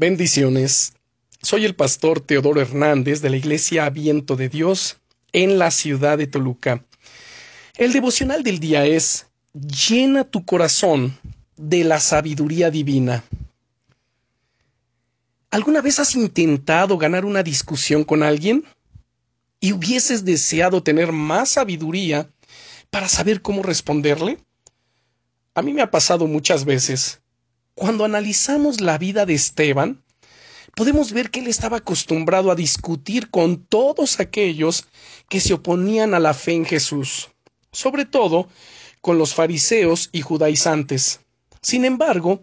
Bendiciones. Soy el pastor Teodoro Hernández de la Iglesia Viento de Dios en la ciudad de Toluca. El devocional del día es Llena tu corazón de la sabiduría divina. ¿Alguna vez has intentado ganar una discusión con alguien? ¿Y hubieses deseado tener más sabiduría para saber cómo responderle? A mí me ha pasado muchas veces. Cuando analizamos la vida de Esteban, podemos ver que él estaba acostumbrado a discutir con todos aquellos que se oponían a la fe en Jesús, sobre todo con los fariseos y judaizantes. Sin embargo,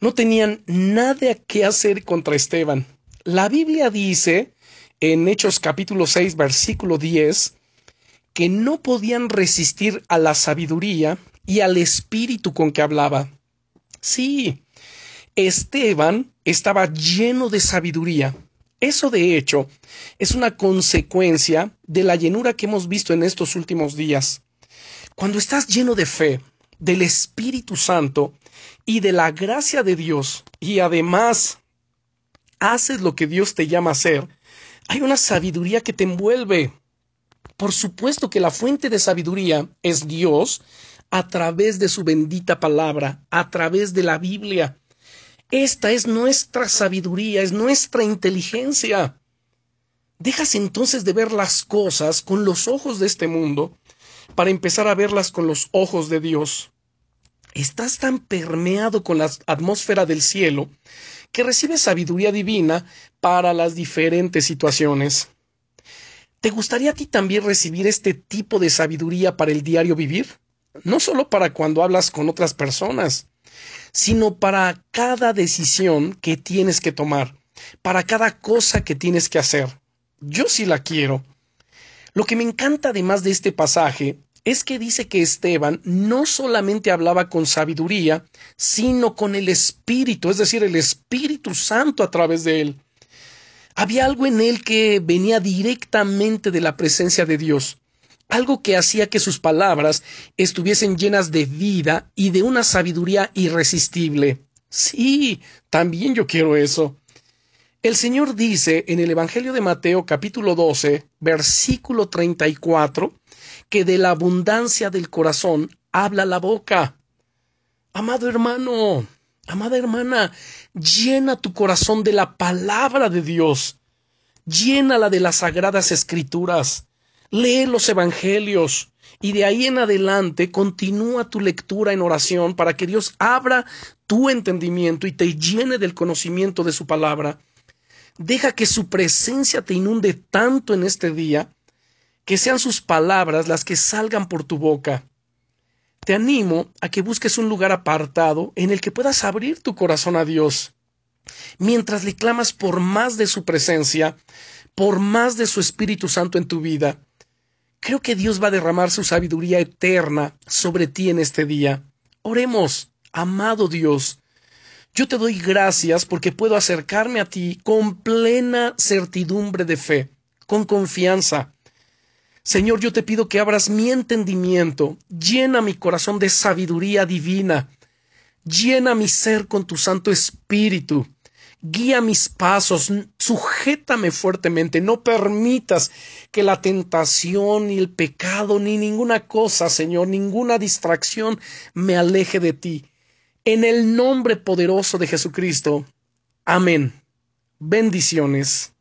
no tenían nada que hacer contra Esteban. La Biblia dice, en Hechos capítulo 6, versículo 10, que no podían resistir a la sabiduría y al espíritu con que hablaba. Sí, Esteban estaba lleno de sabiduría. Eso de hecho es una consecuencia de la llenura que hemos visto en estos últimos días. Cuando estás lleno de fe, del Espíritu Santo y de la gracia de Dios, y además haces lo que Dios te llama a hacer, hay una sabiduría que te envuelve. Por supuesto que la fuente de sabiduría es Dios a través de su bendita palabra, a través de la Biblia. Esta es nuestra sabiduría, es nuestra inteligencia. Dejas entonces de ver las cosas con los ojos de este mundo para empezar a verlas con los ojos de Dios. Estás tan permeado con la atmósfera del cielo que recibes sabiduría divina para las diferentes situaciones. ¿Te gustaría a ti también recibir este tipo de sabiduría para el diario vivir? No solo para cuando hablas con otras personas, sino para cada decisión que tienes que tomar, para cada cosa que tienes que hacer. Yo sí la quiero. Lo que me encanta además de este pasaje es que dice que Esteban no solamente hablaba con sabiduría, sino con el Espíritu, es decir, el Espíritu Santo a través de él. Había algo en él que venía directamente de la presencia de Dios algo que hacía que sus palabras estuviesen llenas de vida y de una sabiduría irresistible. Sí, también yo quiero eso. El Señor dice en el Evangelio de Mateo capítulo 12, versículo 34, que de la abundancia del corazón habla la boca. Amado hermano, amada hermana, llena tu corazón de la palabra de Dios. Llénala de las sagradas escrituras. Lee los Evangelios y de ahí en adelante continúa tu lectura en oración para que Dios abra tu entendimiento y te llene del conocimiento de su palabra. Deja que su presencia te inunde tanto en este día que sean sus palabras las que salgan por tu boca. Te animo a que busques un lugar apartado en el que puedas abrir tu corazón a Dios. Mientras le clamas por más de su presencia, por más de su Espíritu Santo en tu vida, Creo que Dios va a derramar su sabiduría eterna sobre ti en este día. Oremos, amado Dios. Yo te doy gracias porque puedo acercarme a ti con plena certidumbre de fe, con confianza. Señor, yo te pido que abras mi entendimiento, llena mi corazón de sabiduría divina, llena mi ser con tu Santo Espíritu guía mis pasos, sujétame fuertemente, no permitas que la tentación, ni el pecado, ni ninguna cosa, Señor, ninguna distracción me aleje de ti. En el nombre poderoso de Jesucristo. Amén. Bendiciones.